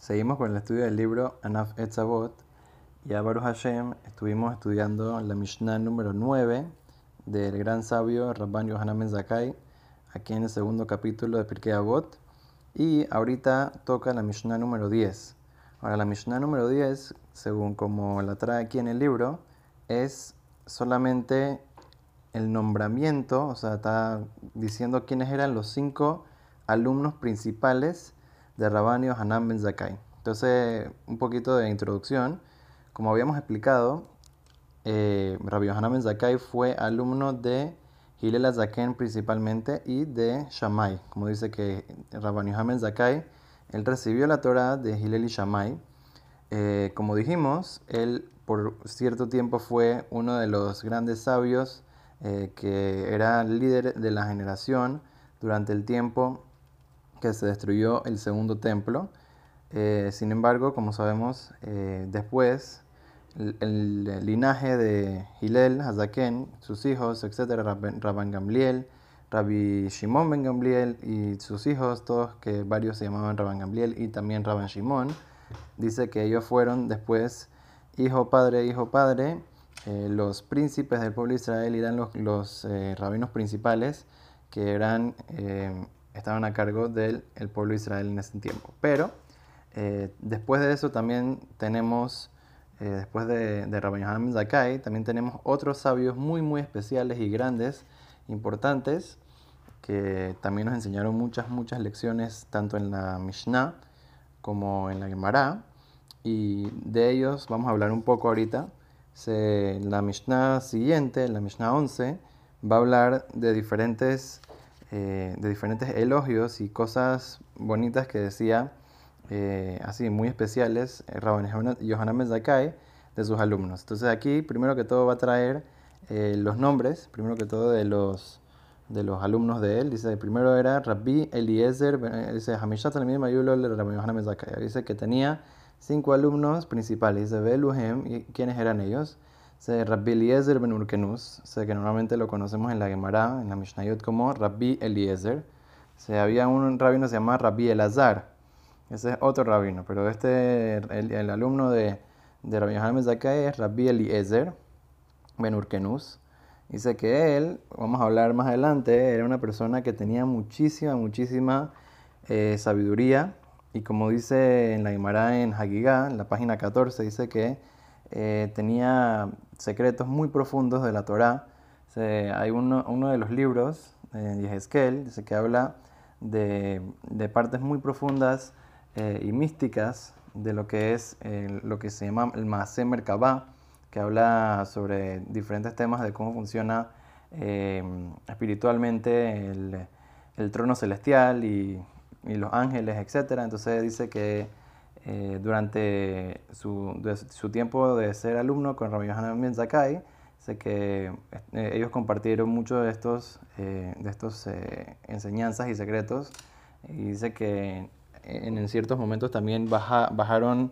Seguimos con el estudio del libro Anaf Etzavot y a Baruch Hashem estuvimos estudiando la Mishnah número 9 del gran sabio Rabban Yohanan Ben Zakkai, aquí en el segundo capítulo de Pirkei Avot y ahorita toca la Mishnah número 10. Ahora la Mishnah número 10, según como la trae aquí en el libro, es solamente el nombramiento, o sea, está diciendo quiénes eran los cinco alumnos principales de Rabban Yohanan Ben Zakkai. Entonces, un poquito de introducción. Como habíamos explicado, eh, Rabbi Yohanan Ben Zakkai fue alumno de Hillel Zaken principalmente y de Shammai. Como dice que Rabbi Yohanan Ben Zakkai, él recibió la Torah de Hillel y Shammai. Eh, como dijimos, él por cierto tiempo fue uno de los grandes sabios eh, que era líder de la generación durante el tiempo que se destruyó el segundo templo. Eh, sin embargo, como sabemos, eh, después el, linaje de Hillel, Hazaken, sus hijos, etc., Rabban Gamliel, Rabbi Shimon Ben Gamliel y sus hijos, todos que varios se llamaban Rabban Gamliel y también Rabban Shimon, dice que ellos fueron después hijo, padre, hijo, padre. Eh, los príncipes del pueblo de Israel eran los, los rabinos principales que eran estaban a cargo del pueblo de Israel en ese tiempo. Pero eh, después de eso también tenemos, eh, después de, de Rabbi Yohanan Zakai, también tenemos otros sabios muy, muy especiales y grandes, importantes, que también nos enseñaron muchas, muchas lecciones, tanto en la Mishnah como en la Gemara. Y de ellos vamos a hablar un poco ahorita. Se, la Mishnah siguiente, la Mishnah 11, va a hablar de diferentes eh, de diferentes elogios y cosas bonitas que decía, eh, así muy especiales, eh, Rabban Yohanan Mezakai de sus alumnos. Entonces aquí, primero que todo, va a traer los nombres, primero que todo, de los, de los alumnos de él. Dice, primero era Rabbi Eliezer, dice, Hamishat Rabbi Yohanan Mezakai. Dice que tenía cinco alumnos principales. Dice, Beluhem, ¿y quiénes eran ellos? Rabbi Eliezer ben Urkenus, sé que normalmente lo conocemos en la Gemara, en la Mishnayot como Rabbi Eliezer. Se había un rabino que se llama Rabbi Elazar, ese es otro rabino, pero este, el, alumno de, de Rabbi Yohanan Zakai es Rabbi Eliezer ben Urkenus. Dice que él, vamos a hablar más adelante, era una persona que tenía muchísima, muchísima eh, sabiduría. Y como dice en la Gemara en Hagigah, en la página 14, dice que eh, tenía secretos muy profundos de la Torá. hay uno, de los libros de que habla de, partes muy profundas eh, y místicas de lo que es lo que se llama el Maaseh Merkabah, que habla sobre diferentes temas de cómo funciona eh, espiritualmente el, el, trono celestial y, y los ángeles, etc. Entonces dice que eh, durante su, su, tiempo de ser alumno con Rabbi Yohanan Ben Zakai, sé que eh, ellos compartieron mucho de estos, eh, de estos enseñanzas y secretos. Y dice que en, ciertos momentos también baja, bajaron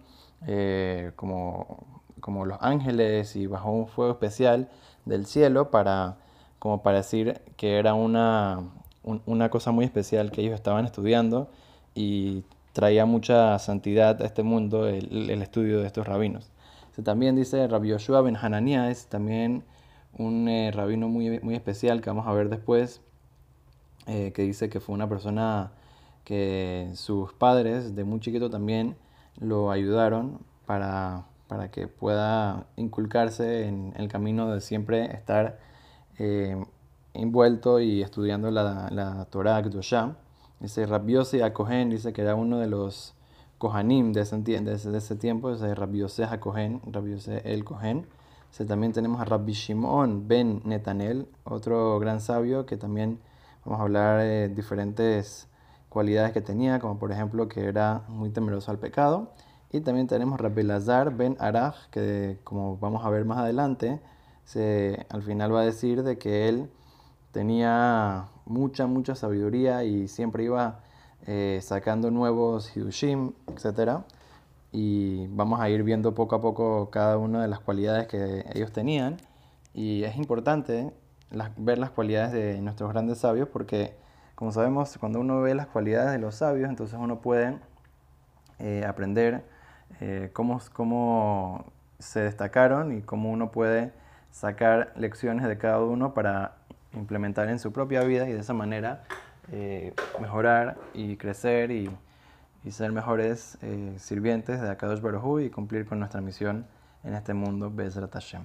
como, como los ángeles y bajó un fuego especial del cielo para, como para decir que era una, una cosa muy especial que ellos estaban estudiando y traía mucha santidad a este mundo el, estudio de estos rabinos. también dice Rabbi Yoshua ben Hananiah, es también un eh, rabino muy, muy especial que vamos a ver después, eh, que dice que fue una persona que sus padres de muy chiquito también lo ayudaron para, para que pueda inculcarse en el camino de siempre estar eh, envuelto y estudiando la, la Torah Kedoshah. Dice Rabiose Acohen, dice que era uno de los Kohanim de ese, de ese tiempo, dice Rabiose Acohen, Rabiose el Kohen. Dice, también tenemos a Rabbi Shimon ben Netanel, otro gran sabio que también vamos a hablar de diferentes cualidades que tenía, como por ejemplo que era muy temeroso al pecado. Y también tenemos Rabbi Lazar ben Arach, que como vamos a ver más adelante, se, al final va a decir de que él tenía mucha, mucha sabiduría y siempre iba eh, sacando nuevos Hidushim, etc. Y vamos a ir viendo poco a poco cada una de las cualidades que ellos tenían. Y es importante ver las cualidades de nuestros grandes sabios porque, como sabemos, cuando uno ve las cualidades de los sabios, entonces uno puede eh, aprender eh, cómo, cómo se destacaron y cómo uno puede sacar lecciones de cada uno para implementar en su propia vida y de esa manera eh, mejorar y crecer y, ser mejores sirvientes de Akadosh Baruj y cumplir con nuestra misión en este mundo, Bezrat Hashem.